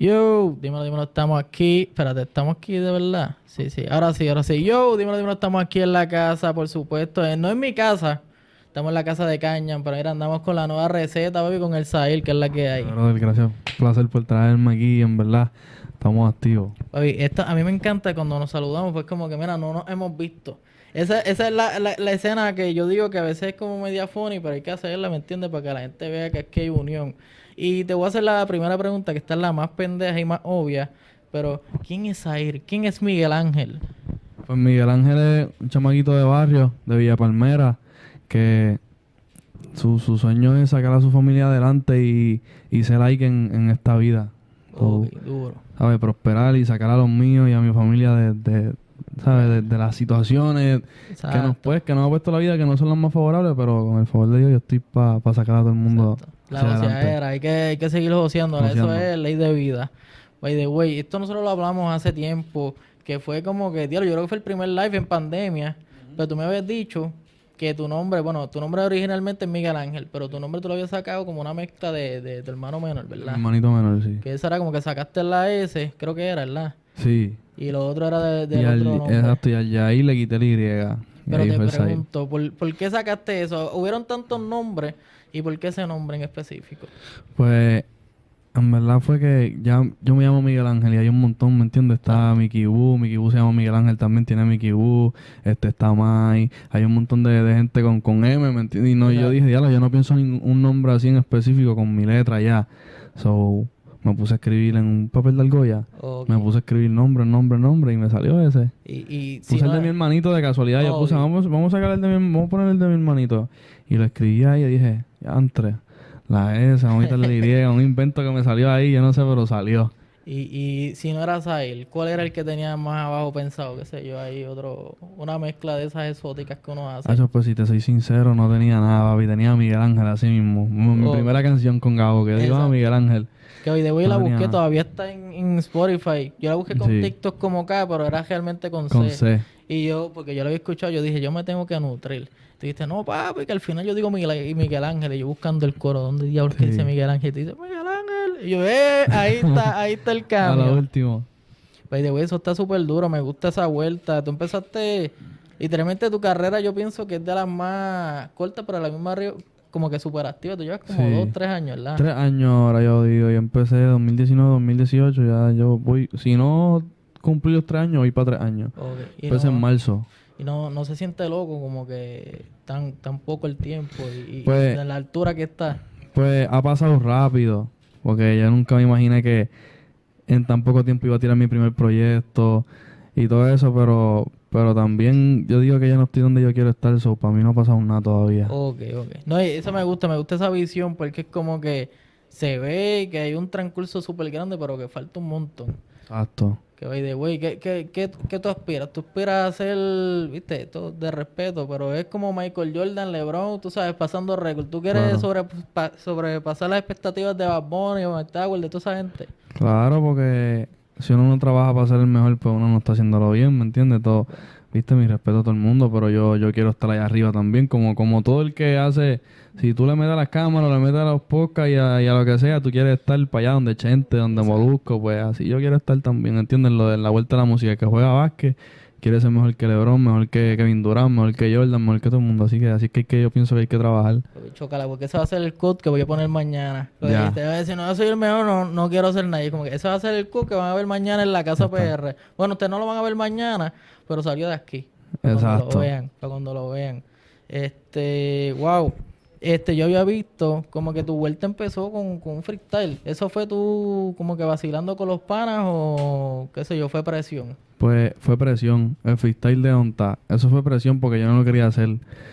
Yo, dímelo, dímelo, estamos aquí. Espérate, ¿estamos aquí de verdad? Sí, sí, ahora sí, ahora sí. Yo, dímelo, dímelo, estamos aquí en la casa, por supuesto. Eh, no en mi casa, estamos en la casa de Cañan, pero mira, andamos con la nueva receta, baby, con el Sahil, que es la que hay. Brother, gracias. Un placer por traerme aquí, en verdad. Estamos activos. Baby, esto, a mí me encanta cuando nos saludamos, pues como que, mira, no nos hemos visto. Esa, esa es la, la, la escena que yo digo que a veces es como media funny, pero hay que hacerla, ¿me entiendes? Para que la gente vea que es que hay unión. Y te voy a hacer la primera pregunta, que esta es la más pendeja y más obvia. Pero, ¿quién es Zair? ¿Quién es Miguel Ángel? Pues Miguel Ángel es un chamaquito de barrio, de Villa Palmera, que su, su sueño es sacar a su familia adelante y, y ser like en, en esta vida. So, Ok, duro. ¿sabes? Prosperar y sacar a los míos y a mi familia de, de, ¿sabes? De, de las situaciones que nos, pues, que nos ha puesto la vida que no son las más favorables, pero con el favor de Dios yo estoy para sacar a todo el mundo Exacto. La goceadera, hay que, hay que seguir goceando. Eso es ley de vida. By the way, esto nosotros lo hablamos hace tiempo, que fue como que, tío, yo creo que fue el primer live en pandemia, pero tú me habías dicho que tu nombre, bueno, tu nombre originalmente es Miguel Ángel, pero tu nombre tú lo habías sacado como una mezcla de, de tu hermano menor, ¿verdad? hermanito menor, sí. Que esa era como que sacaste la S, creo que era, ¿verdad? Sí. Y lo otro era de, Y al, otro nombre. exacto, y al Yair le quité el Y. Pero ahí te pregunto, ¿por, por qué sacaste eso? Hubieron tantos nombres y por qué ese nombre en específico. Pues, en verdad fue que ya yo me llamo Miguel Ángel y hay un montón, ¿me entiendes? Está Mickey Wu, Mickey Wu se llama Miguel Ángel, también tiene Mickey Wu, este está Mai, hay un montón de, de gente con, con M, ¿me entiendes? Y no, yo dije, diablo, yo no pienso en un nombre así en específico con mi letra ya. So, me puse a escribir en un papel de argolla, me puse a escribir nombre, nombre, nombre y me salió ese. Y, y Puse si el no- de mi hermanito de casualidad. Yo puse, Obvio. vamos, vamos a sacar el de mi, vamos a poner el de mi hermanito. Y lo escribí ahí y dije, entre. La S, vamos a quitarle la Y, un invento que me salió ahí, yo no sé, pero salió. Y, y si no era Sahil, ¿cuál era el que tenía más abajo pensado? ¿Qué sé yo? Ahí otro, una mezcla de esas exóticas que uno hace. Hacho, pues si te soy sincero, no tenía nada, papi. Tenía a Miguel Ángel así mismo. Mi Oh. primera canción con Gabo, que digo, ah, Exacto. Miguel Ángel. Que hoy de hoy No la busqué, nada. todavía está en, en Spotify. Yo la busqué con Sí. TikTok como K, pero era realmente con, Con C. C. Y yo, porque yo lo había escuchado, yo dije, yo me tengo que nutrir. Tú dijiste, no, papi, que al final yo digo Miguel, y Miguel Ángel. Y yo buscando el coro, ¿dónde diablos que Sí. dice Miguel Ángel? Y tú dices, Miguel Ángel. Y yo, eh, ahí está, ahí está el A lo cambio. último. The way, eso está súper duro, me gusta esa vuelta. Tú empezaste, literalmente tu carrera yo pienso que es de las más cortas, pero a la misma como que súper activa. Tú llevas como Sí. dos, tres años, ¿verdad? Tres años ahora yo digo. Yo empecé 2019, 2018. Ya yo voy. Si no cumplí los tres años, voy para tres años. Empecé en marzo. Y no, no se siente loco como que tan, tan poco el tiempo y, y Pues- de la altura que está. Pues ha pasado rápido, porque yo nunca me imaginé que en tan poco tiempo iba a tirar mi primer proyecto y todo eso, pero pero también yo digo que ya no estoy donde yo quiero estar, eso para mí no ha pasado nada todavía. Ok, ok. No, eso me gusta, me gusta esa visión porque es como que se ve que hay un transcurso súper grande, pero que falta un montón. Exacto. Que by the way, ¿qué, qué, qué, qué tú aspiras? Tú aspiras a ser, viste, esto de respeto, pero es como Michael Jordan, LeBron, tú sabes, pasando récord. ¿Tú quieres Claro. sobre, pa- sobrepasar las expectativas de Bad Bunny o Tower, de toda esa gente? Claro, porque si uno no trabaja para ser el mejor, pues uno no está haciéndolo bien, ¿me entiendes? Todo, viste, mi respeto a todo el mundo, pero yo, yo quiero estar allá arriba también, como, como todo el que hace, si tú le metes a las cámaras, le metes a los podcasts y a, y a lo que sea, tú quieres estar para allá donde Chente, donde Molusco, pues así yo quiero estar también, ¿entiendes? Lo de la vuelta a la música, que juega básquet, quiere ser mejor que LeBron, mejor que Kevin Durant, mejor que Jordan, mejor que todo el mundo, así que así que, que yo pienso que hay que trabajar. Chocala, porque ese va a ser el cut que voy a poner mañana. Lo Ya. dijiste, a decir, no, yo soy el mejor, no, no quiero ser nadie. Como que ese va a ser el cut que van a ver mañana en la casa PR. Bueno, ustedes no lo van a ver mañana, pero salió de aquí. Para Cuando Exacto. lo vean, cuando lo vean. Este, wow. Este, yo había visto como que tu vuelta empezó con, con un freestyle. ¿Eso fue tú como que vacilando con los panas o qué sé yo, fue presión? Pues fue presión, el freestyle de Onta, eso fue presión porque yo no lo quería hacer.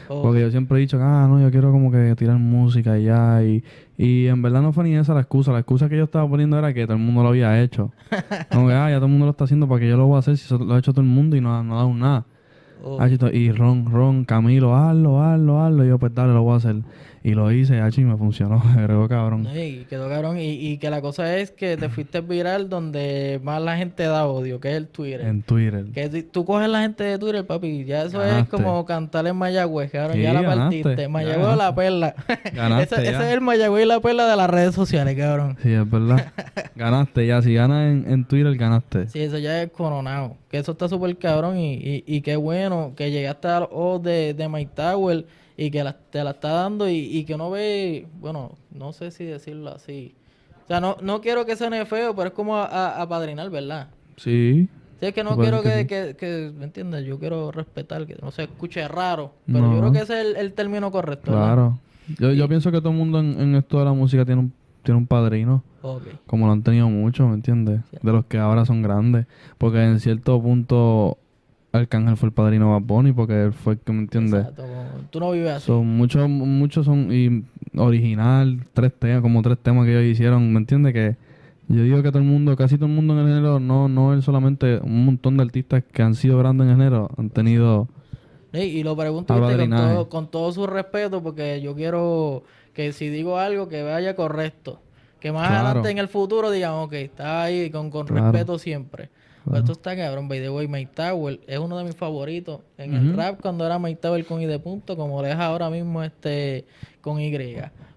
Porque yo siempre he dicho que, ah, no, yo quiero como que tirar música y ya. Y, y en verdad no fue ni esa la excusa. La excusa que yo estaba poniendo era que todo el mundo lo había hecho. Como que, ah, ya todo el mundo lo está haciendo para que yo lo voy a hacer si eso lo ha hecho todo el mundo y no, no ha dado nada. Ah, chito, y Ron, Ron, Camilo, hazlo, hazlo, hazlo. Y yo, pues dale, lo voy a hacer. Y lo hice, hacho, y me funcionó. Agregó cabrón. Y quedó cabrón. Y, y que la cosa es que te fuiste viral donde más la gente da odio, que es el Twitter. En Twitter. Que si tú coges la gente de Twitter, papi, ya eso es como cantar en Mayagüez, cabrón. Sí, ya la ganaste, partiste. ya Mayagüez o la perla. Ganaste ese es el Mayagüez y la perla de las redes sociales, cabrón. Sí, es verdad. ganaste ya. Si ganas en, en Twitter, ganaste. Sí, eso ya es coronado. Que eso está súper cabrón y, y, y qué bueno que llegaste a los ojos de, de Mike Tower y que la- te la está dando y, y que no ve, bueno, no sé si decirlo así. O sea, no, no quiero que suene feo, pero es como apadrinar, ¿verdad? Sí. Sí, es que no quiero que que, ¿me entiendes? Yo quiero respetar, que no se escuche raro, pero No. yo creo que ese es el, el término correcto. ¿verdad? Claro. Yo, yo pienso que todo el mundo en, en esto de la música tiene un, tiene un padrino. Ok. Como lo han tenido muchos, ¿me entiendes? De los que ahora son grandes. Porque en cierto punto Arcángel fue el padrino Bad Bunny porque él fue el que, ¿me entiendes? Exacto, Tú no vives así. Son muchos, muchos son y original, tres temas, como tres temas que ellos hicieron, ¿me entiendes? Que yo digo que todo el mundo, casi todo el mundo en el género, no, no es solamente un montón de artistas que han sido grandes en el género, han tenido Sí, y lo pregunto de con, todo, con todo su respeto, porque yo quiero que si digo algo, que vaya correcto. Que más Claro. adelante en el futuro digan, ok, está ahí con, con Claro. respeto siempre. Pero esto está cabrón, by the way, Mike Tower es uno de mis favoritos. En el rap, cuando era Mike Tower con I de punto, como lo es ahora mismo este con Y.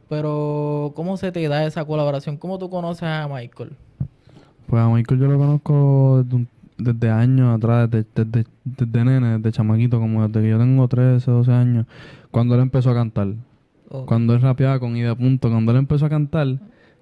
Pero, ¿cómo se te da esa colaboración? ¿Cómo tú conoces a Michael? Pues a Michael yo lo conozco desde, un- desde años atrás, desde, desde, desde nene, desde chamaquito, como desde que yo tengo 13, 12 años, cuando él empezó a cantar. Cuando él rapeaba con Ida Punto, cuando él empezó a cantar,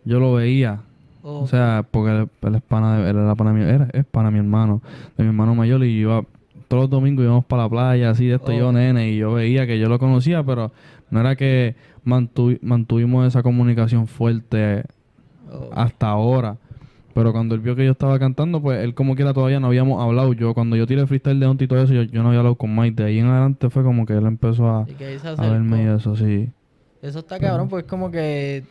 yo lo veía. Ok. O sea, porque él, él es pana de, él era pana mío, era, es pana mi hermano, de mi hermano mayor, y iba, todos los domingos íbamos para la playa, así de esto, yo Ok. nene, y yo veía que yo lo conocía, pero no era que mantu- mantuvimos esa comunicación fuerte hasta ahora. Pero cuando él vio que yo estaba cantando, pues él como quiera todavía no habíamos hablado. Yo cuando yo tiré freestyle de Onti y todo eso, yo, yo no había hablado con Mike. De ahí en adelante fue como que él empezó a, Y que ahí se a verme y eso, sí. Eso está cabrón, pues como que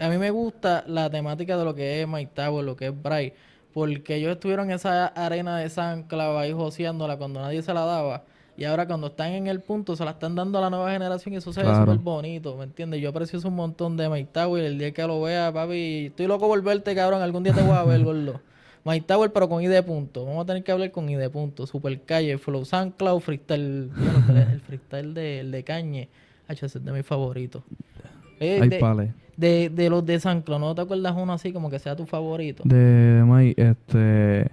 a mí me gusta la temática de lo que es Mike Tower, lo que es Bray, porque ellos estuvieron en esa arena de San Clavo ahí joseándola cuando nadie se la daba. Y ahora cuando están en el punto se la están dando a la nueva generación y eso se ve Claro. súper bonito, ¿me entiendes? Yo aprecio eso un montón de Mike Tower. El día que lo vea, papi, estoy loco por verte, cabrón. Algún día te voy a ver, gordo. Mike Tower, pero con I de punto. Vamos a tener que hablar con I de punto. Super calle, Flow SoundCloud, freestyle. Bueno, el freestyle de, el de Cañe. Es de mis favoritos. Eh, Hay de, pales. de, de los de San Cloud, ¿no te acuerdas uno así como que sea tu favorito? De, de Mike, este...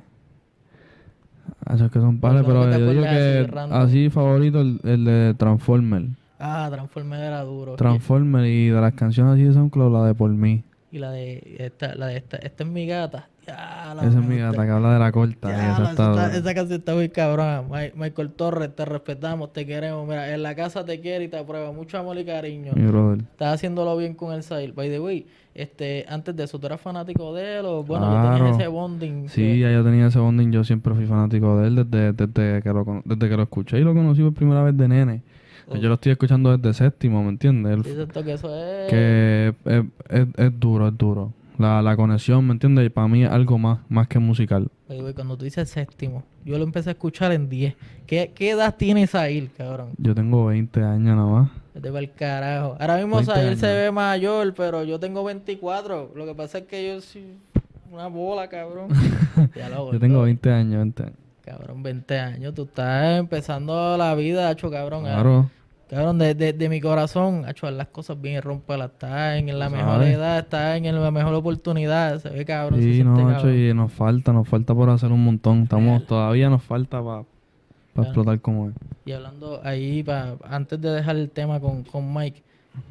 Ah, es que son pales, pero yo digo que así favorito el, el de Transformer. Ah, Transformer era duro. Transformer y de las canciones así de SoundCloud, la de Por Mí. Y la de esta, la de esta, esta es mi gata. Ya, la Esa es mi gata que habla de la corta. Ya, esa está esa, canción está muy cabrona. Mi- Michael Torres, te respetamos, te queremos. Mira, en la casa te quiere y te aprueba. Mucho amor y cariño. Mi brother. Estás haciéndolo bien con el Sahil. By the way, este, antes de eso, ¿tú eras fanático de él? O bueno, Claro. tenías ese bonding. Sí, que- ya yo tenía ese bonding, yo siempre fui fanático de él desde, desde, que, lo, desde que lo escuché y lo conocí por primera vez de nene. Ok. Yo lo estoy escuchando desde séptimo, ¿me entiendes? Siento que eso es... que es, es- es duro, es duro. La, la conexión, ¿me entiendes? Y para mí es algo más, más que musical. Oye, cuando tú dices séptimo, yo lo empecé a escuchar en 10. ¿Qué, qué edad tiene Sahil, cabrón? Yo tengo 20 años nada más. Vete pa'l carajo. Ahora mismo 20 Sahil se ve mayor, pero yo tengo 24. Lo que pasa es que yo soy una bola, cabrón. Ya lo Yo tengo gordo. 20 años, 20 años. Cabrón, 20 años. Tú estás empezando la vida, hacho, cabrón. Claro. Cabrón, de, de, de mi corazón, hacho, haz las cosas bien romperlas. Estás en la mejor sabes. edad, estás en la mejor oportunidad. Se ve cabrón. se Sí, siente no, cabrón. macho, y nos falta, nos falta por hacer un montón. Estamos, todavía nos falta para Claro. explotar como es. Y hablando ahí, pa, antes de dejar el tema con, con Mike,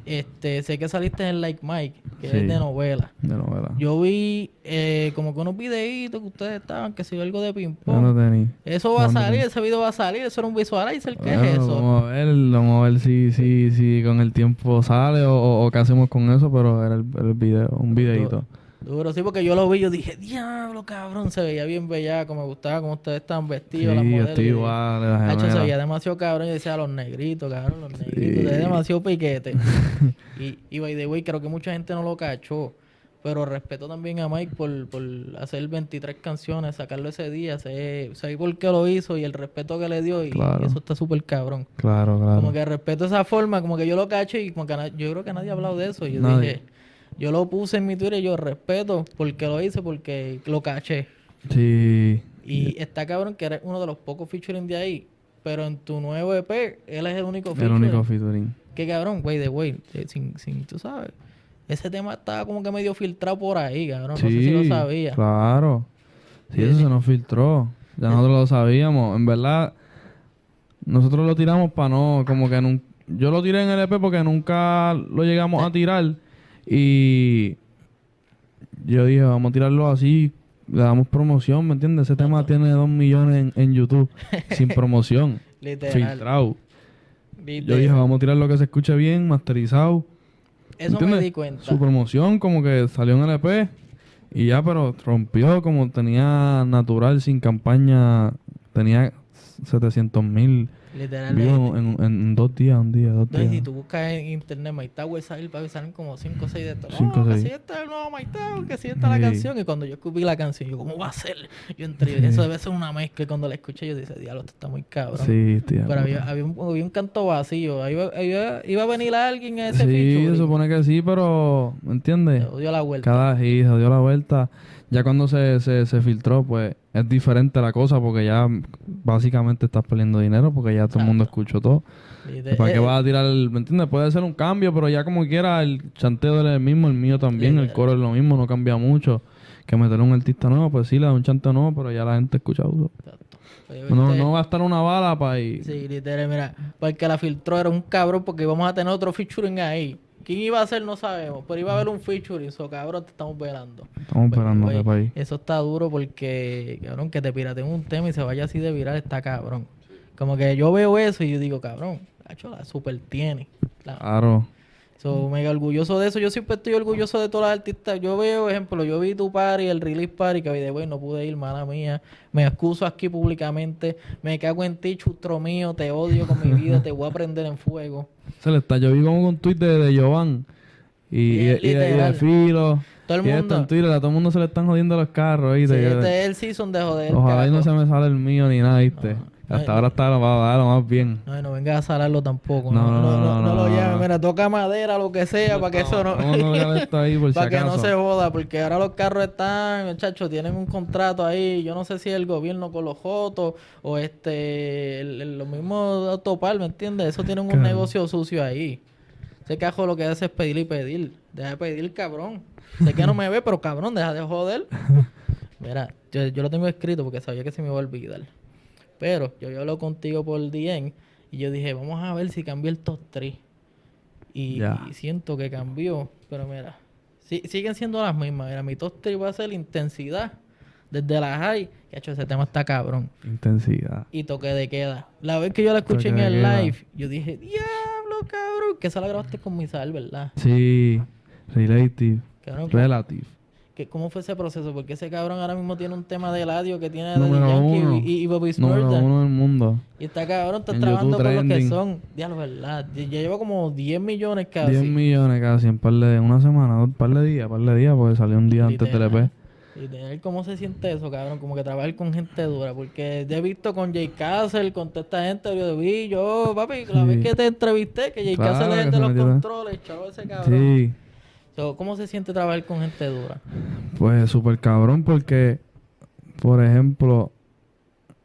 este, sé que saliste en Like Mike, que Sí. es de novela. De novela. Yo vi eh, como que unos videitos que ustedes estaban, que si algo de ping no pong. Eso va a ¿Dónde salir, ese video va a salir, eso era un visualizer, ¿qué Bueno, es eso? Vamos a ver, vamos a ver si, si, si con el tiempo sale o, o, o qué hacemos con eso, pero era el, el video, un videito. Duro, sí, porque yo lo vi, yo dije, diablo, cabrón, se veía bien bellaco, me gustaba cómo ustedes estaban vestidos, las Sí, yo modelos. estoy y- se veía demasiado cabrón. Yo decía, los negritos, cabrón, los negritos. Sí. Demasiado piquete. y, y, by the way, creo que mucha gente no lo cachó. Pero respeto también a Mike por, por hacer 23 canciones, sacarlo ese día, sé, sé por qué lo hizo y el respeto que le dio y, Claro. eso está súper cabrón. Claro, claro. Como que respeto esa forma, como que yo lo cacho y como que yo creo que nadie ha hablado de eso. Yo Nadie. dije, yo lo puse en mi Twitter y yo respeto porque lo hice, porque lo caché. Sí. Y está cabrón que eres uno de los pocos featuring de ahí. Pero en tu nuevo EP, él es el único El featuring. único featuring. Qué cabrón, güey, de güey. eh, Sin, sin, tú sabes. Ese tema estaba como que medio filtrado por ahí, cabrón. No sé si lo sabía. Claro. Sí, eso se nos filtró. Ya nosotros lo sabíamos. En verdad, nosotros lo tiramos para no, como que yo lo tiré en el EP porque nunca lo llegamos a tirar. Y yo dije, vamos a tirarlo así, le damos promoción, ¿me entiendes? Ese tema tiene dos millones en, en YouTube, sin promoción, Literal. filtrado. Literal. Yo dije, vamos a tirar lo que se escuche bien, masterizado. Eso me di cuenta. Su promoción como que salió en el EP y ya, pero rompió como tenía natural, sin campaña, tenía 700 mil Literal. views eh, en, en- dos días, un día, dos No, y si días. tú buscas en internet Tower, salen, papi, salen como 5 o 6 de estos. Cinco No, o que seis. si esta es el nuevo Tower, que si esta es Sí. la canción. Y cuando yo escupí la canción, yo, ¿cómo va a ser? Yo entré, eso debe ser una mezcla. Y cuando la escuché, yo dije, diablo, esto está muy cabrón. Sí, tía. Pero había, había, un, había un canto vacío. Ahí iba, iba, iba a venir alguien a ese Sí, featuring. se supone que sí, pero, ¿me entiendes? Dio la vuelta. Cada sí, se dio la vuelta. Ya cuando se, se, se filtró, pues es diferente la cosa porque ya básicamente estás perdiendo dinero porque ya todo el mundo escuchó todo. Y de- ¿Para qué eh, vas a tirar? el- ¿Me entiendes? Puede ser un cambio, pero ya como quiera, el chanteo es el mismo, el mío también, el coro es lo mismo, no cambia mucho. Que meter un artista nuevo, pues sí, le da un chanteo nuevo, pero ya la gente escucha uso. No, no va a estar una bala para ir. Sí, literal, mira, para el que la filtró era un cabrón porque íbamos a tener otro featuring ahí. ¿Quién iba a ser? No sabemos, pero iba a haber un featuring, so cabrón, te estamos velando. Estamos esperando Güey, que para ir. Eso está duro porque, cabrón, que te piraten un tema y se vaya así de viral está cabrón. Como que yo veo eso y yo digo, cabrón, la super tiene. La- Claro. So, mega orgulloso de eso. Yo siempre estoy orgulloso de todas las artistas. Yo veo, ejemplo, yo vi tu party, el release party, que de güey no pude ir, mala mía. Me excuso aquí públicamente. Me cago en ti, chustro mío. Te odio con mi vida. te voy a prender en fuego. Se le está. Yo vi como un tweet de, de Jovan y, y, Bien, y de, y de literal. Filo. Todo el y esto mundo. en Twitter, a todo el mundo se le están jodiendo los carros. Sí, ¿viste? Yo- este es el season de joder. Ojalá y no se me sale el mío ni nada, ¿viste? No, Hasta ahora está lo, más bien. No, vengas a salarlo tampoco. No, No, no, no, no, lo llames. Mira, toca madera, lo que sea, para que eso no. Para que no se joda, porque ahora los carros están, muchachos, tienen un contrato ahí. Yo no sé si el gobierno con los jotos o este, los mismos autopar, ¿me entiendes? Eso tienen un negocio sucio ahí. Ese cajo lo que hace es pedir y pedir. Deja de pedir, cabrón. Sé que no me ve, pero cabrón, deja de joder. Mira, yo, yo lo tengo escrito porque sabía que se me iba a olvidar. Pero yo hablado contigo por DM y yo dije, vamos a ver si cambia el top 3. Y, siento que cambió. Pero mira, si- siguen siendo las mismas. Mira, mi top 3 va a ser intensidad. Desde la high, que hecho ese tema está cabrón. Intensidad. Y toque de queda. La vez que yo la escuché en Toque el queda. live, yo dije, diablo, cabrón. Que esa la grabaste con Misal, ¿verdad? Sí. Relative. Cabrón, Relative. Que- ¿Cómo fue ese proceso? Porque ese cabrón ahora mismo tiene un tema de ladio que tiene Número Yankee uno. y, y Bobby Número Smurda. uno del mundo. Y está cabrón, está En trabajando YouTube con los que trending. son. Diablo, ¿verdad? Ya ya lleva como 10 millones casi. 10 millones casi en par de una semana, un par de días, par de días, porque salió un día antes del EP. Y tener cómo se siente eso, cabrón, como que trabajar con gente dura, porque ya he visto con Jay Castle, con toda esta gente, yo vi, yo, papi, la Sí. vez que te entrevisté, que Jay Claro Castle es el que de se los metió. controles, chavo, ese cabrón. Sí. So, ¿Cómo se siente trabajar con gente dura? Pues súper cabrón porque, por ejemplo,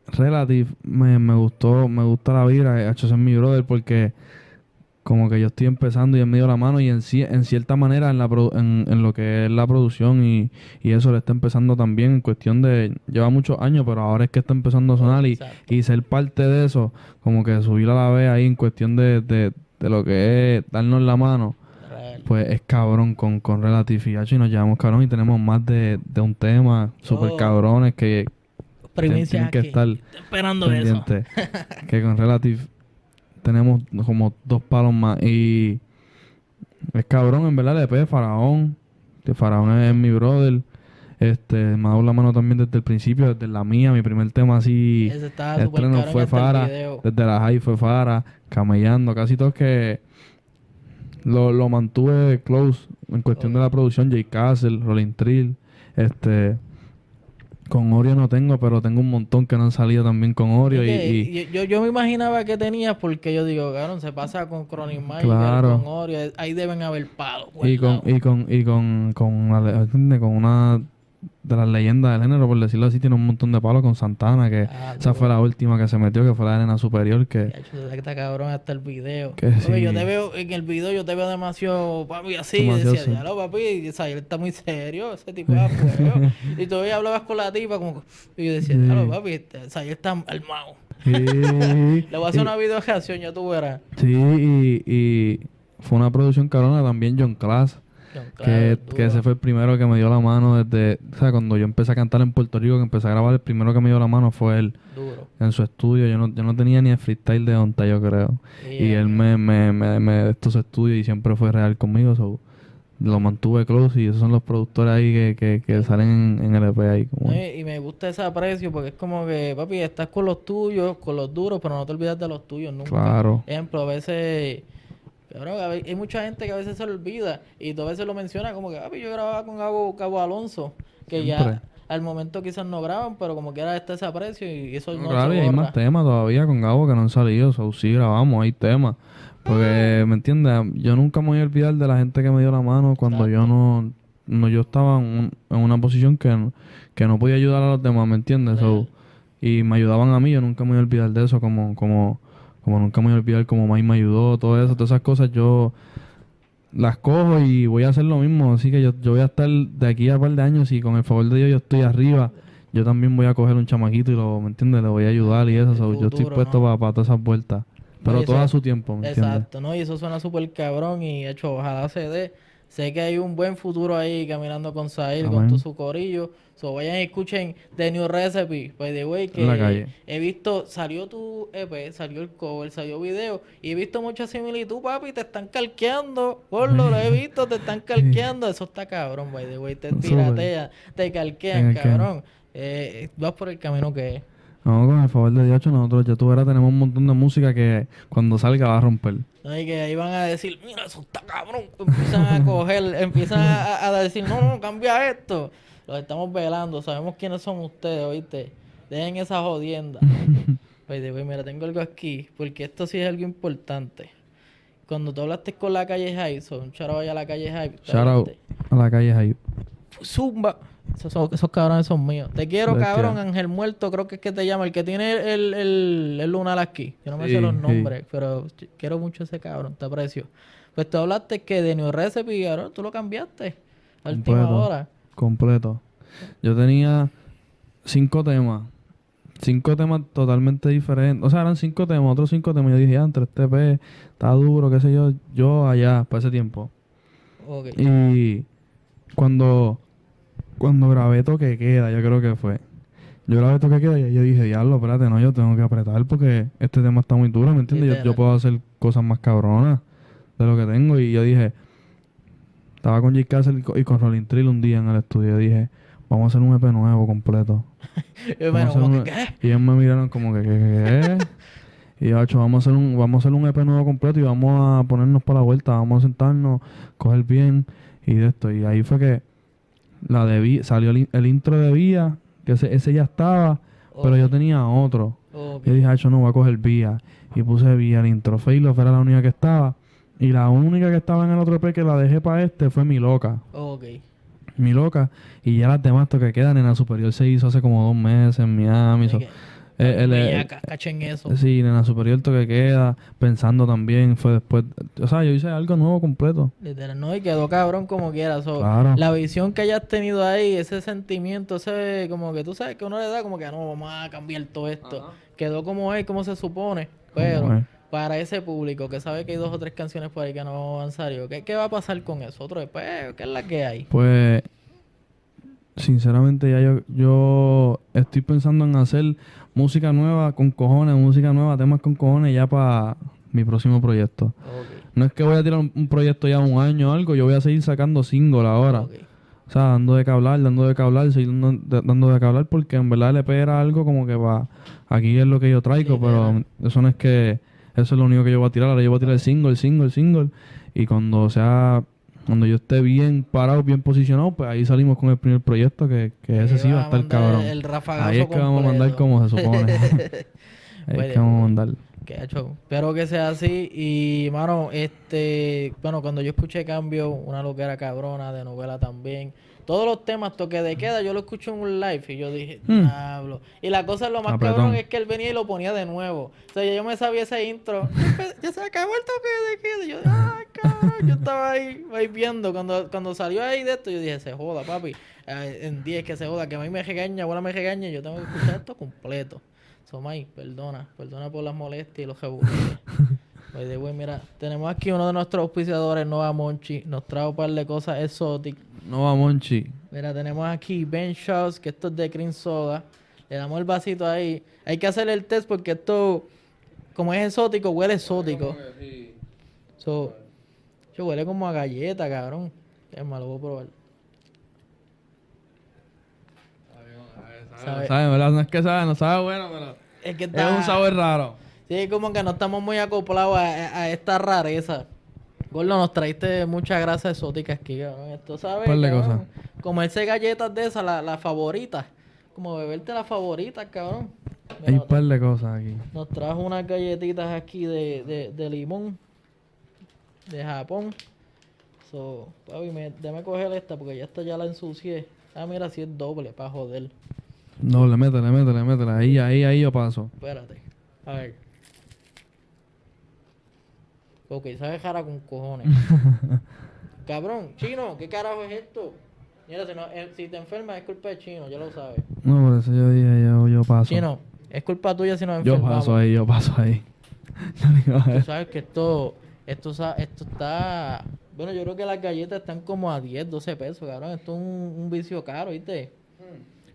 Relative me, me gustó, me gusta la vibra, hecho es mi brother porque como que yo estoy empezando y en medio la mano y en, en cierta manera en, la produ- en, en lo que es la producción y, y eso le está empezando también en cuestión de, lleva muchos años, pero ahora es que está empezando a sonar y, y ser parte de eso, como que subir a la vez ahí en cuestión de, de, de lo que es darnos la mano. Pues es cabrón con, con Relative y Hacho, y nos llevamos cabrón y tenemos más de, de un tema super Oh. cabrones que Primicia tienen que aquí. estar esperando eso. pendientes. que con Relative tenemos como dos palos más y es cabrón en verdad el EP de Faraón. Que Faraón es, mi brother. Este, me ha dado la mano también desde el principio, desde la mía, mi primer tema así. Estreno fue Fara, desde la high fue Fara, camellando, casi todos que lo, lo mantuve close en cuestión de la producción. J. Castle, Rolling Trill, este... Con Oreo no tengo, pero tengo un montón que no han salido también con Oreo. Y, yo, yo me imaginaba que tenías porque yo digo, se pasa con Chronic Michael, Claro. con Oreo, ahí deben haber palos. y con, y con, y con, con, con una de las leyendas del género, por decirlo así, tiene un montón de palos con Santana, que Ah, esa fue la última que se metió, que fue la arena superior, que... Está cabrón hasta el video. Que Porque yo sí. te veo, en el video yo te veo demasiado, papi, así. Demasiado decía, serio. ya lo, papi, o sea, él está muy serio, ese tipo de y todavía hablabas con la tipa, como, y yo decía, ya lo, Sí. papi, este, o sea, él está armado. Sí, Le voy a hacer y- una video reacción, ya tú verás. Sí, y, y fue una producción cabrona también John Class, Que, que ese fue el primero que me dio la mano desde, o sea, cuando yo empecé a cantar en Puerto Rico, que empecé a grabar, el primero que me dio la mano fue él Duro. en su estudio. Yo no, yo no tenía ni el freestyle de Onta, yo creo. Y él me, me, me, me esto su estudio y siempre fue real conmigo, so, lo mantuve close y esos son los productores ahí que, que, que salen en, el EP ahí. Como, y, y me gusta ese aprecio porque es como que, papi, estás con los tuyos, con los duros, pero no te olvidas de los tuyos nunca. Claro. Ejemplo, a veces, hay mucha gente que a veces se olvida y tú a veces lo mencionas como que, yo grababa con Cabo, Cabo Alonso, que Siempre. ya al momento quizás no graban, pero como quiera está ese aprecio y eso no, claro, se y hay más temas todavía con Gabo que no han salido. So, sí, grabamos, hay temas. Porque, ¿me entiendes? Yo nunca me voy a olvidar de la gente que me dio la mano cuando yo no, no... Yo estaba en, un- en una posición que, no- que no podía ayudar a los demás, ¿me entiendes? So, y me ayudaban a mí, yo nunca me voy a olvidar de eso. Como, como, como nunca me voy a olvidar como Mike me ayudó, todo eso, todas esas cosas yo las cojo y voy a hacer lo mismo. Así que yo, yo voy a estar de aquí a un par de años y con el favor de Dios yo estoy arriba. Yo también voy a coger un chamaquito y lo, ¿me entiendes? Le voy a ayudar y eso. So, yo estoy futuro, puesto ¿no? para todas esas vueltas. Pero todo a su tiempo, ¿me entiendes? Exacto, ¿no? Y eso suena súper cabrón y hecho, ojalá se dé. Sé que hay un buen futuro ahí caminando con Sahil, con todo su corillo. So, vayan y escuchen The New Recipe, by the way, que he visto, salió tu EP, salió el cover, salió video, y he visto mucha similitud, papi, te están calqueando, gordo, lo he visto, te están calqueando, eso está cabrón, by the way, te piratean, Te calquean. cabrón. Eh, vas por el camino que es. No, con el favor de Dios, nosotros ya tú verás, tenemos un montón de música que cuando salga va a romper. No, y que ahí van a decir, mira, eso está cabrón. Empiezan a coger, empiezan a, a decir, no, no, cambia esto. Los estamos velando, sabemos quiénes son ustedes, ¿oíste? Dejen esa jodienda. Oye, güey, mira, tengo algo aquí, porque esto sí es algo importante. Cuando tú hablaste con la calle Hype, son un charo a la calle Hype. Shout out a la calle ahí. Zumba. Esos, son- esos cabrones son míos. Te quiero, cabrón. Ángel Muerto, creo que es que te llama. El que tiene el, el, el lunar aquí. Yo no me Sí, sé los sí. nombres, pero quiero mucho ese cabrón. Te aprecio. Pues tú hablaste que de New Recipe, cabrón, tú lo cambiaste. A última Completo. hora. completo. Yo tenía cinco temas. Cinco temas totalmente diferentes. O sea, eran cinco temas, otros cinco temas. Yo dije, antes este P está duro, qué sé yo. Yo allá, para ese tiempo. Y cuando, cuando grabé Toque Queda, yo creo que fue. Yo grabé Toque Queda y yo dije, diablo, espérate, no, yo tengo que apretar porque este tema está muy duro, ¿me entiendes? Yo, puedo hacer cosas más cabronas de lo que tengo. Y yo dije, estaba con J. Castle y co- y con Rolling Trill un día en el estudio. Yo dije, vamos a hacer un EP nuevo completo. A bueno. Y ellos me miraron como que, ¿qué? qué, qué? y yo, "Acho, vamos a hacer un, vamos a hacer un EP nuevo completo y vamos a ponernos para la vuelta, vamos a sentarnos, coger bien y de esto. Y ahí fue que la de Vi- salió el, in- el intro de Vía, que ese, ese ya estaba, pero yo tenía otro. Ok. Yo dije, Acho, no, voy a coger Vía. Y puse Vía, el intro Failoff era la única que estaba. Y la única que estaba en el otro EP que la dejé para este fue Mi Loca. Ok. Mi Loca. Y ya las demás que quedan en la superior se hizo hace como dos meses en Miami. so- Ok. eh, el- el- Bellaca, cachen eso. Sí, en la superior que queda, pensando también, fue después. O sea, yo hice algo nuevo completo. Literal, no, y quedó cabrón como quiera. so, Claro. La visión que hayas tenido ahí, ese sentimiento, ese como que tú sabes que uno le da como que no, vamos a cambiar todo esto. Quedó como es, como se supone. Pero para ese público que sabe que hay dos o tres canciones por ahí que no han salido, ¿qué, qué va a pasar con eso? Otro después, ¿qué es la que hay? Pues, sinceramente, ya yo, yo estoy pensando en hacer música nueva con cojones, música nueva, temas con cojones ya para mi próximo proyecto. No es que voy a tirar un, un proyecto ya un año o algo, yo voy a seguir sacando single ahora. O sea, dando de que hablar, dando de que hablar, seguir dando de, dando de que hablar, porque en verdad el EP era algo como que va, aquí es lo que yo traigo, pero eso no es que Eso es lo único que yo voy a tirar. Ahora yo voy a tirar el single, single, single. Y cuando sea, cuando yo esté bien parado, bien posicionado, pues ahí salimos con el primer proyecto, que, que ese sí va a estar cabrón. El ahí es que vamos a mandar como se supone. ahí es que vamos a mandar. Que ha hecho. Espero que sea así. Y, mano, este. Bueno, cuando yo escuché Cambio, una loquera cabrona de novela también. Todos los temas, toque de queda, yo lo escuché en un live y yo dije, Hmm. diablo. Y la cosa, lo más Apretón. cabrón es que él venía y lo ponía de nuevo. O sea, yo me sabía ese intro. ya se acabó el toque de queda. Y yo, ay, cabrón. Yo estaba ahí, ahí viendo. Cuando, cuando salió ahí de esto, yo dije, se joda, papi. Eh, en 10 que se joda, que a mí me regaña, abuela me regaña, yo tengo que escuchar esto completo. Somay, perdona, perdona por las molestias y los. By the way, mira, tenemos aquí uno de nuestros auspiciadores, Nova Monchi, nos trae un par de cosas exóticas. No va Monchi. Mira, tenemos aquí Ben Shots, que esto es de cream soda. Le damos el vasito ahí. Hay que hacer el test porque esto, como es exótico, huele exótico. So, yo huele como a galleta, cabrón. Es malo, voy a probar. Sabe- ¿Sabes? ¿Verdad? No es que sabe, no sabe bueno, pero Es que es está... un sabor raro. Sí, como que no estamos muy acoplados a, a esta rareza. Gordo, nos traiste mucha grasa exótica aquí, cabrón. Esto sabes, Par de cabrón? Comerse galletas de esas, las la favoritas. Como beberte las favoritas, cabrón. Mira, Hay un par de cosas aquí. Nos trajo unas galletitas aquí de, de, de limón. De Japón. So, papi, me, déjame coger esta porque ya esta ya la ensucié. Ah, mira, si es doble, para joder. No, le métele, métele, métele. Ahí, ahí, ahí yo paso. Espérate. A ver. Ok, sabe jara con cojones. Cabrón, chino, ¿qué carajo es esto? Mira, si, no, eh, si te enfermas es culpa de chino, ya lo sabes. No, por eso yo dije, yo, yo paso. Chino, es culpa tuya si nos yo enfermamos. paso ahí, yo paso ahí. Yo Tú sabes que esto, esto, está... Bueno, yo creo que las galletas están como a 10, 12 pesos, cabrón. Esto es un, un vicio caro, ¿viste?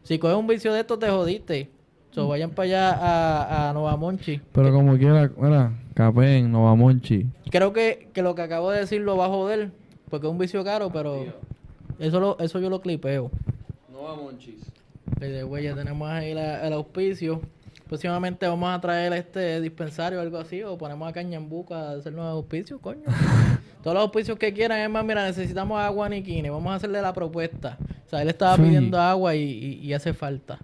Si coges un vicio de esto, te jodiste. So, vayan para allá a, a Nova Monchi. Pero como quiera, mira, Capén, Nova Monchi. Creo que, que lo que acabo de decir lo va a joder, porque es un vicio caro, pero eso lo, eso yo lo clipeo. Nova Monchis. Desde güey, ya tenemos ahí la- el auspicio. Próximamente vamos a traer este dispensario o algo así, o ponemos a Cañambuca a hacer nuevos auspicios, coño. Todos los auspicios que quieran, es más, mira, necesitamos agua Nikini, vamos a hacerle la propuesta. O sea, él estaba Sí. pidiendo agua y, y- y hace falta.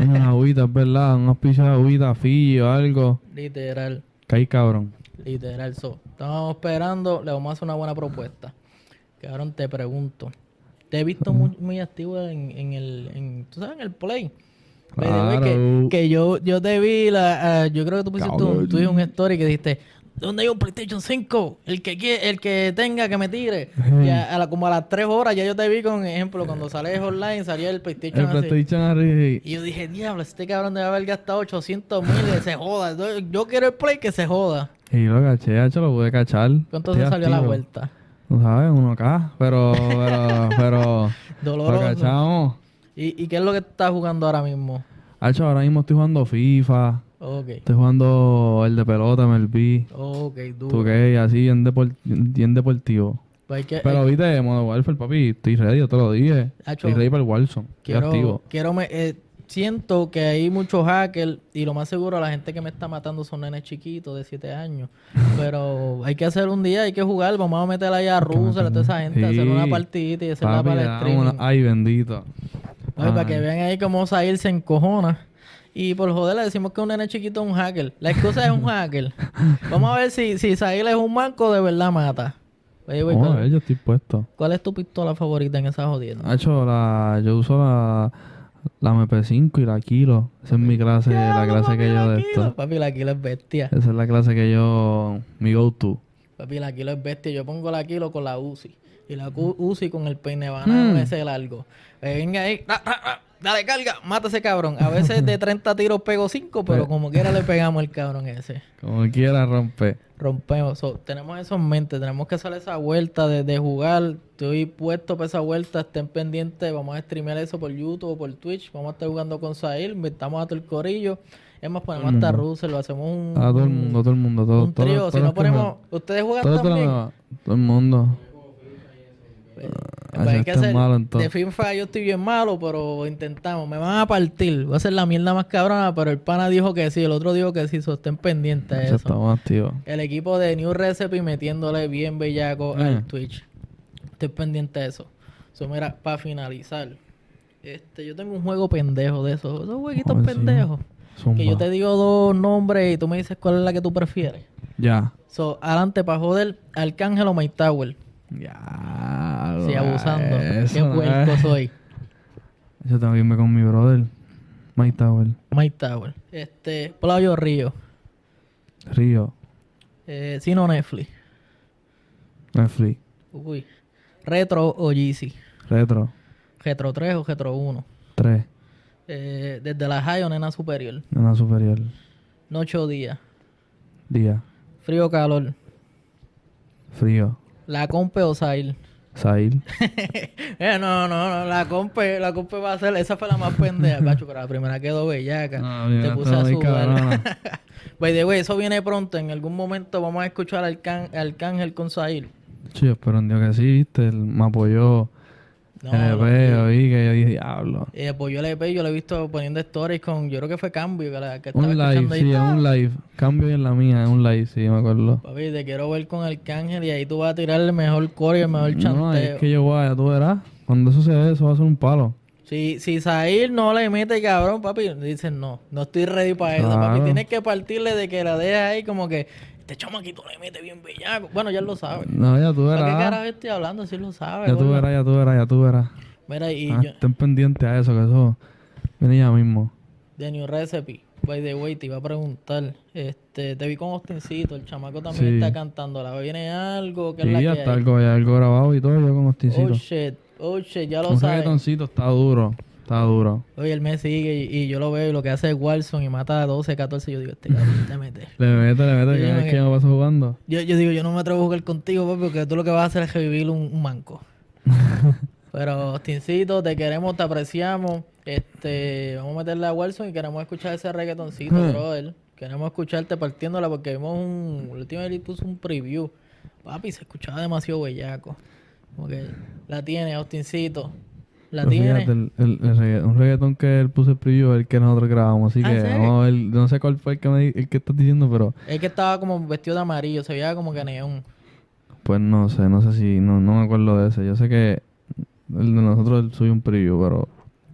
Unas agüitas, ¿verdad? Unos pisos de agüita, fillo, algo. Literal. Caí cabrón. Literal, so. Estamos esperando, le vamos a hacer una buena propuesta. Cabrón, te pregunto. Te he visto muy, muy activo en, en el, en, tú sabes, en el play. Que, yo, yo te vi, la, ah, yo creo que tú pusiste tú dijiste un story que dijiste, ¿dónde hay un PlayStation 5? El que quiere, el que tenga que me tire. Y a, a la- como a las 3 horas ya yo te vi con ejemplo, cuando sales online salía el PlayStation El así. PlayStation arriba. Y yo dije, diablo, este cabrón debe haber gastado 800 mil, se joda. Yo, yo quiero el play que se joda. Y lo caché, hecho, lo pude cachar. ¿Cuánto se salió la vuelta? Tú sabes, uno acá. Pero, pero, pero. Lo Doloroso. cachamos. ¿Y, ¿Y qué es lo que estás jugando ahora mismo? Hacho, ahora mismo estoy jugando FIFA. Estoy jugando el de pelota, MLB. ok, duro. 2K, así, bien, depor- bien deportivo. Pues que- Pero hay- viste, modo Warfare, papi, estoy ready, yo te lo dije. Hacho, Estoy ready para el Warzone. Estoy quiero, activo. quiero me, eh, siento que hay muchos hackers y lo más seguro la gente que me está matando son nenes chiquitos de 7 años. Pero hay que hacer un día, hay que jugar, vamos a meter ahí a Russell, a toda esa gente, a hacer Sí. una partidita y hacerla Papi, para el una- Ay, bendito. Oye, para que Ay. vean ahí cómo Zahir se encojona. Y por joder le decimos que un nene chiquito es un hacker. La excusa es un hacker. Vamos a ver si, si Zahir es un manco de verdad mata. Oye, güey, Vamos a ¿cuál, ver, yo estoy puesto. cuál es tu pistola favorita en esa jodienda? Hacho, la, yo uso la, la MP5 y la Kilo. Esa es mi clase, la clase que yo de esto. Papi, la kilo es bestia. Esa es la clase que yo, mi go-to. Papi, la kilo es bestia. Yo pongo la kilo con la UCI. Y la cu- UCI con el peine banano Hmm. ese largo. Eh, venga ahí. ra, ra, ra, Dale, carga. Mata ese cabrón. A veces de 30 tiros pego 5, pero como quiera le pegamos al cabrón ese. Como quiera rompe. rompemos. So, tenemos eso en mente, tenemos que hacer esa vuelta de, de jugar. Estoy puesto para esa vuelta, estén pendientes. Vamos a streamear eso por YouTube o por Twitch. Vamos a estar jugando con Sahil, invitamos a todo el corillo. Es más, ponemos Todo hasta. Russell, lo hacemos un, A todo el un- mundo, todo el mundo. Todo, un todo- trío. Si todos no ponemos, ustedes juegan todo- todo también. todo el mundo. Pues, Hacho, hay que es hacer- malo en todo. de FIFA yo estoy bien malo, pero intentamos. Me van a partir. Voy a hacer la mierda más cabrona, pero el pana dijo que sí, el otro dijo que sí, so estén pendientes de Eso eso. está más activo. El equipo de New Recipe metiéndole bien bellaco al Twitch. Estoy pendiente de eso. So, mira, para finalizar, este, yo tengo un juego pendejo de esos, esos jueguitos Joder, pendejos. Que yo te digo dos nombres y tú me dices cuál es la que tú prefieres. Ya. So, adelante para joder, Arcángel o Mike Tower. Ya. Sí, abusando. Eso, Qué puerco eh. soy. Yo tengo que irme con mi brother. Mike Tower. Mike Tower. Este, Plavio Río. Río. Eh, Sino Netflix. Netflix. Uy. Retro o Yeezy. Retro. Retro 3 o Retro 1. 3. Eh, desde la high o nena superior. Nena superior. Noche o día. Día. Frío o calor. Frío. La compe o sail. Sail. eh, no, no, no. La compe, la compe va a ser. Esa fue la más pendeja, cacho, pero la primera quedó bellaca. No, Te puse a sudar. By the way, eso viene pronto. En algún momento vamos a escuchar al Arcángel con Sail. Sí, pero en Dios que sí, viste. Él me apoyó. No, en el no, veo, vi que yo dije, diablo. Eh, pues yo le yo lo he visto poniendo stories con, yo creo que fue Cambio, que, la, que estaba Un live, ahí. sí, en un live. Cambio en la mía, en un live, sí, me acuerdo. Papi, te quiero ver con Arcángel y ahí tú vas a tirar el mejor core y el mejor chanteo. No, es que yo voy a, tú verás. Cuando eso se ve, eso va a ser un palo. Si, si Zahir no le mete cabrón, papi, dicen no, no estoy ready para eso, papi. Tienes que partirle de que la dejes ahí como que este chamaquito le mete bien bellaco. Bueno, ya él lo sabe. No, ya tú ¿Para qué verás. carajo estoy hablando? Si él lo sabe. Ya tú verás, ya tú verás, ya tú verás. Mira, y Ah, yo, Estén pendientes a eso, que eso viene ya mismo. de New Recipe, by the way, te iba a preguntar. Este, te vi con Ostincito, el chamaco también Sí. está cantando. ¿La viene algo? ¿Qué es Sí, la que ya está hay? algo, ya algo grabado y todo, yo con Oh Ostincito. shit, oh shit, ya lo Un sabes. está duro, está duro. Oye, él me sigue y, y yo lo veo y lo que hace es Wilson y mata a 12, 14. Yo digo, este cabrón te mete. Le mete, le mete, que es que me paso jugando. Yo, yo digo, yo no me atrevo a jugar contigo, papi, porque tú lo que vas a hacer es revivir un, un manco. Pero, Ostincito, te queremos, te apreciamos. Este, vamos a meterle a Wilson y queremos escuchar ese reggaetoncito, Hmm. brother. Queremos escucharte partiéndola porque vimos un. El último día puso un preview. Papi, se escuchaba demasiado bellaco. Como que la tiene, Ostincito. La tiene. fíjate, el, el- el regga- un reggaetón que él puso el preview, el que nosotros grabamos. Así ¿Ah, que vamos a ver, no sé cuál fue el que, me, el que estás diciendo, pero Es que estaba como vestido de amarillo, se veía como que neón. pues no sé, no sé si, no, no me acuerdo de ese. Yo sé que el de nosotros subió un preview, pero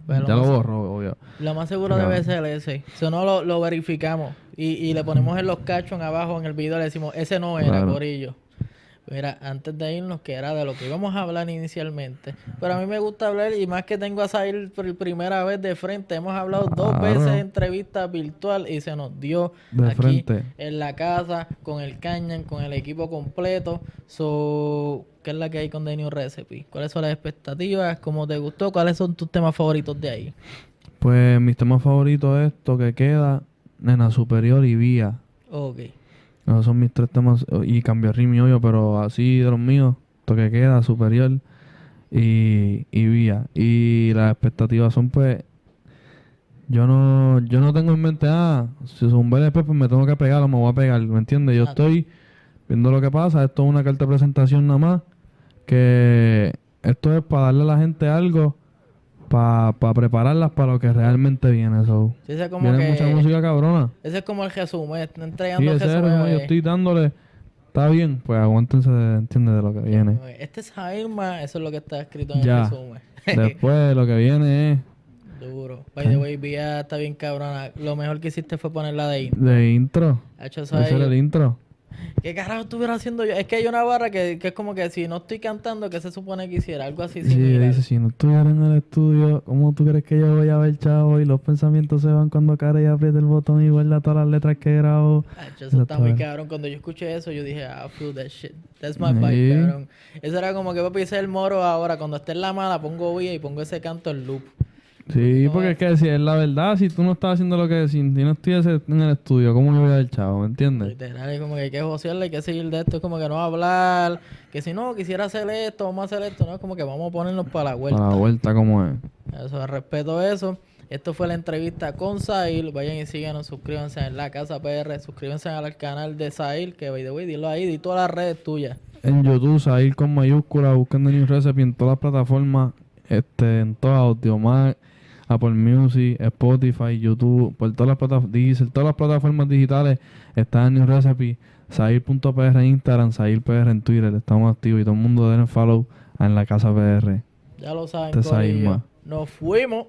Pero ya lo sé. borró, obvio. Lo más seguro debe ser ese. Si no, lo, lo verificamos. Y, y le ponemos en los cachos abajo en el video, le decimos, ese no era, Claro. Corillo. Mira, antes de irnos, que era de lo que íbamos a hablar inicialmente. Pero a mí me gusta hablar, y más que tengo a Zahir por primera vez de frente. Hemos hablado dos Claro. veces en entrevista virtual y se nos dio De aquí frente. en la casa, con el Cañan, con el equipo completo. So, ¿Qué es la que hay con The New Recipe? ¿Cuáles son las expectativas? ¿Cómo te gustó? ¿Cuáles son tus temas favoritos de ahí? Pues mis temas favoritos es Toque Queda, Nena Superior y Vía. Ok. Esos son mis tres temas. Y cambio ritmo y hoyo, pero así de los míos. Toque Queda, Superior y, y Vía. Y las expectativas son pues... Yo no, yo no tengo en mente, ah, si es un BLP, pues me tengo que pegar o me voy a pegar, ¿me entiendes? Yo estoy viendo lo que pasa, esto es una carta de presentación nada más, que esto es para darle a la gente algo, para prepararlas para lo que realmente viene. So. Sí, ese es como Viene que... mucha música cabrona. Ese es como el resumen, Sí, entregando el ese resumen. resumen, yo eh. estoy dándole, está bien, pues aguántense, entiende de lo que viene. Este es Jairma, eso es lo que está escrito en Ya. el resumen. Después lo que viene es Duro. By the way, Vía está bien cabrona. Lo mejor que hiciste fue ponerla de intro. de intro. Hacho, Ese era el intro. ¿Qué carajo estuviera haciendo yo? Es que hay una barra que, que es como que si no estoy cantando, ¿qué se supone que hiciera? Algo así Sí, dice, si no estuviera en el estudio, ¿cómo tú crees que yo voy a ver, chavo? Y los pensamientos se van cuando cara y aprieta el botón y guarda todas las letras que grabo. Hacho, eso está muy cabrón. Cuando yo escuché eso, yo dije, ah, feel that shit. That's my vibe, cabrón. Eso era como que papi, es el moro ahora. Cuando esté en la mala, pongo Vía y pongo ese canto en loop. Sí, No, porque es que si es la verdad, si tú no estás haciendo lo que si, no estuviese en el estudio, ¿cómo yo voy a ver, chavo? ¿Me entiendes? Literal, es como que hay que josearle, hay que seguir de esto, es como que no hablar, que si no, quisiera hacer esto, vamos a hacer esto, no, es como que vamos a ponernos para la vuelta. Para la vuelta, ¿cómo es? Eso, respeto eso. Esto fue la entrevista con Sahil. Vayan y síganos, suscríbanse en La Casa PR, suscríbanse al canal de Sahil, que by the way, dilo ahí, di todas las redes tuyas. en YouTube, Sair con mayúscula, The New Recipe en todas las plataformas, este, en todas, Audiomac, Apple Music, Spotify, YouTube, por todas las plataformas, todas las plataformas digitales está en New Recipe, Sair.pr en Instagram, SairPR en Twitter, estamos activos y todo el mundo den follow en la casa PR. Ya lo saben. Nos fuimos.